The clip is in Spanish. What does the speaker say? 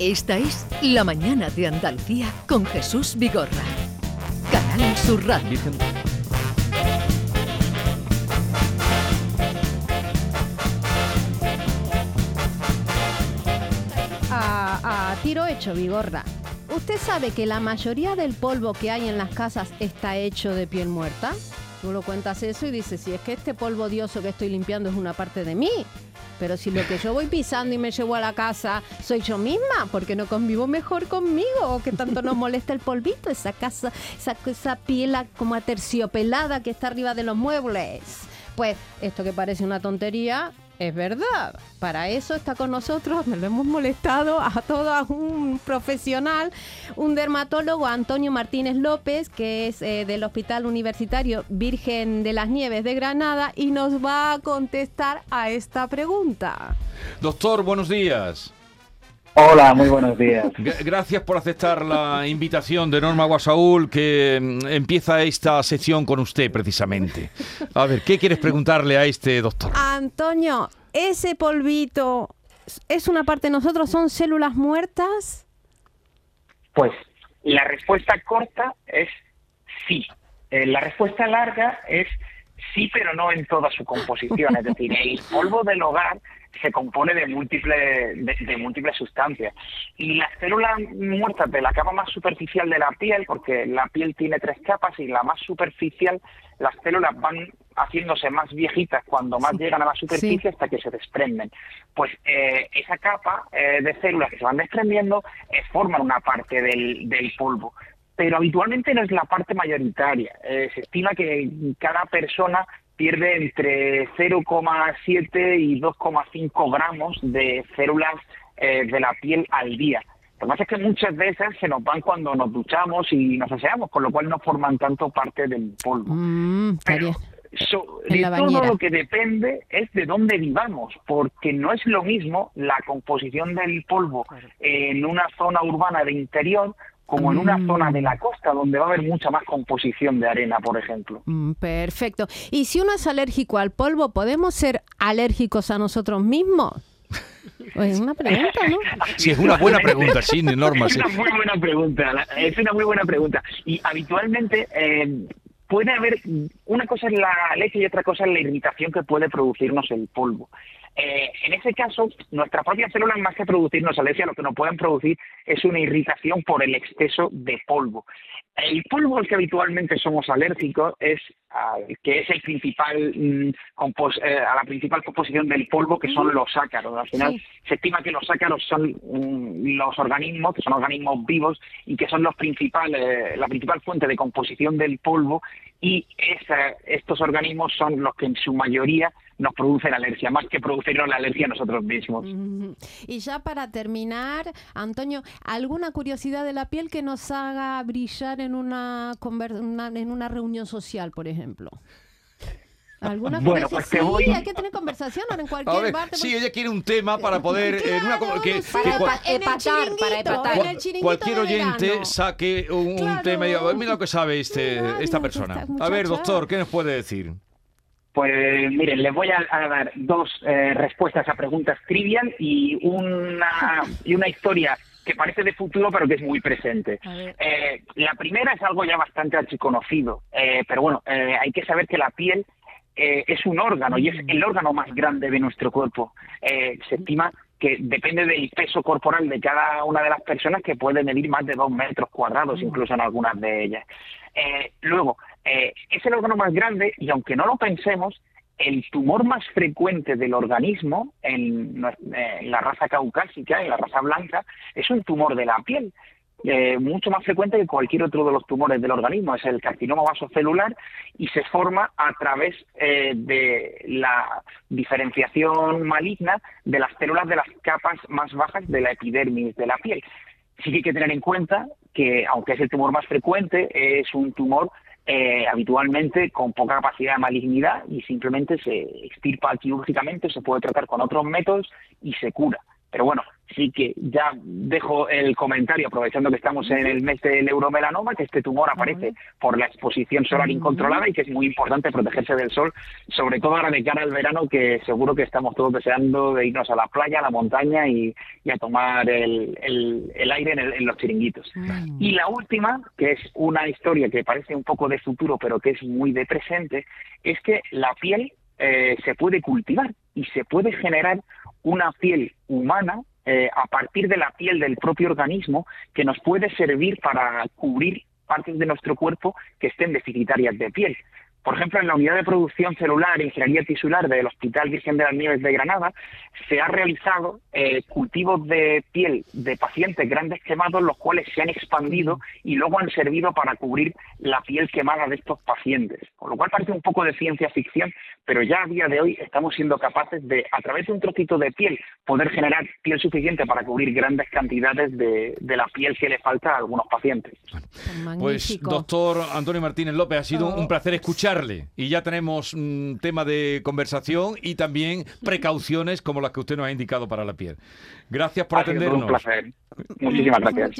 Esta es La Mañana de Andalucía con Jesús Vigorra. Canal Sur Radio. A, a tiro hecho, Vigorra. ¿Usted sabe que la mayoría del polvo que hay en las casas está hecho de piel muerta? Tú lo cuentas eso y dices, si es que este polvo odioso que estoy limpiando es una parte de mí. Pero si lo que yo voy pisando y me llevo a la casa soy yo misma, porque no convivo mejor conmigo? ¿O que tanto nos molesta el polvito? Esa casa, esa, esa piel como aterciopelada que está arriba de los muebles. Pues esto que parece una tontería, es verdad. Para eso está con nosotros, me lo hemos molestado a todo un profesional, un dermatólogo, Antonio Martínez López, que es eh, del Hospital Universitario Virgen de las Nieves de Granada y nos va a contestar a esta pregunta. Doctor, buenos días. Hola, muy buenos días. G- Gracias por aceptar la invitación de Norma Guasaúl, que mm, empieza esta sección con usted precisamente. A ver, ¿qué quieres preguntarle a este doctor? Antonio, ese polvito es una parte de nosotros, son células muertas. Pues la respuesta corta es sí. Eh, la respuesta larga es sí, pero no en toda su composición. Es decir, el polvo del hogar se compone de múltiples de, de múltiples sustancias y las células muertas de la capa más superficial de la piel, porque la piel tiene tres capas y la más superficial, las células van haciéndose más viejitas cuando más llegan a la superficie hasta que se desprenden. Pues eh, esa capa eh, de células que se van desprendiendo eh, forman una parte del, del polvo pero habitualmente no es la parte mayoritaria. Eh, se estima que cada persona pierde entre 0,7 y 2,5 gramos de células eh, de la piel al día. Lo que pasa es que muchas de esas se nos van cuando nos duchamos y nos aseamos, con lo cual no forman tanto parte del polvo. Mm, Pero so- de todo lo que depende es de dónde vivamos, porque no es lo mismo la composición del polvo en una zona urbana de interior como en una Mm. zona de la costa, donde va a haber mucha más composición de arena, por ejemplo. Mm, perfecto. Y si uno es alérgico al polvo, ¿podemos ser alérgicos a nosotros mismos? Pues es una pregunta, ¿no? Sí, es una buena pregunta, sí, Norma, Es sí. una muy buena pregunta, es una muy buena pregunta. Y habitualmente eh, puede haber, una cosa es la alergia y otra cosa es la irritación que puede producirnos el polvo. Eh, en ese caso, nuestras propias células, más que producirnos alergia, lo que nos pueden producir es una irritación por el exceso de polvo. El polvo al que habitualmente somos alérgicos es al que es el principal mm, compos- eh, a la principal composición del polvo que son los ácaros. Al final Sí. se estima que los ácaros son mm, los organismos que son organismos vivos y que son los principales la principal fuente de composición del polvo y esa- estos organismos son los que en su mayoría nos producen alergia, más que producirnos la alergia a nosotros mismos. Y ya para terminar, Antonio, ¿alguna curiosidad de la piel que nos haga brillar en una, conver- una- en una reunión social, por ejemplo? ¿Alguna Bueno, pues te Sí, voy- hay que tener conversación ahora en cualquier ver, bar. te sí, ella quiere un tema para poder... en una co- Claro, que, que Para en epatar, chiringuito, para epatar. en el chiringuito cualquier oyente verano. saque un, un Claro. tema y diga, mira lo que sabe este, Mira, esta mira, persona. esta A ver, doctor, ¿qué nos puede decir? Pues miren, les voy a, a dar dos eh, respuestas a preguntas trivial y una, y una historia que parece de futuro pero que es muy presente. Eh, la primera es algo ya bastante archiconocido, eh, pero bueno, eh, hay que saber que la piel eh, es un órgano y es el órgano más grande de nuestro cuerpo. Eh, se estima que depende del peso corporal de cada una de las personas que puede medir más de dos metros cuadrados, incluso en algunas de ellas. Eh, luego, eh, es el órgano más grande y aunque no lo pensemos, el tumor más frecuente del organismo en, la raza caucásica, en la raza blanca, es un tumor de la piel. eh, mucho más frecuente que cualquier otro de los tumores del organismo, es el carcinoma vasocelular y se forma a través eh, de la diferenciación maligna de las células de las capas más bajas de la epidermis de la piel. Sí que hay que tener en cuenta que, aunque es el tumor más frecuente, es un tumor eh, habitualmente con poca capacidad de malignidad y simplemente se extirpa quirúrgicamente, se puede tratar con otros métodos y se cura. Pero bueno, sí que ya dejo el comentario, aprovechando que estamos en el mes del euromelanoma, que este tumor aparece por la exposición solar incontrolada y que es muy importante protegerse del sol, sobre todo ahora de cara al verano, que seguro que estamos todos deseando de irnos a la playa, a la montaña y, y a tomar el, el, el aire en, el- en los chiringuitos. Y la última, que es una historia que parece un poco de futuro, pero que es muy de presente, es que la piel eh, se puede cultivar y se puede generar una piel humana eh, a partir de la piel del propio organismo que nos puede servir para cubrir partes de nuestro cuerpo que estén deficitarias de piel. Por ejemplo, en la unidad de producción celular e ingeniería tisular del Hospital Virgen de las Nieves de Granada se ha realizado eh, cultivos de piel de pacientes grandes quemados, los cuales se han expandido y luego han servido para cubrir la piel quemada de estos pacientes. Con lo cual parece un poco de ciencia ficción, pero ya a día de hoy estamos siendo capaces de, a través de un trocito de piel, poder generar piel suficiente para cubrir grandes cantidades de, de la piel que le falta a algunos pacientes. Pues, Magnífico. doctor Antonio Martínez López, ha sido Oh. un placer Y ya tenemos un tema de conversación y también precauciones como las que usted nos ha indicado para la piel. Gracias por Ha sido todo atendernos. un placer. Muchísimas gracias.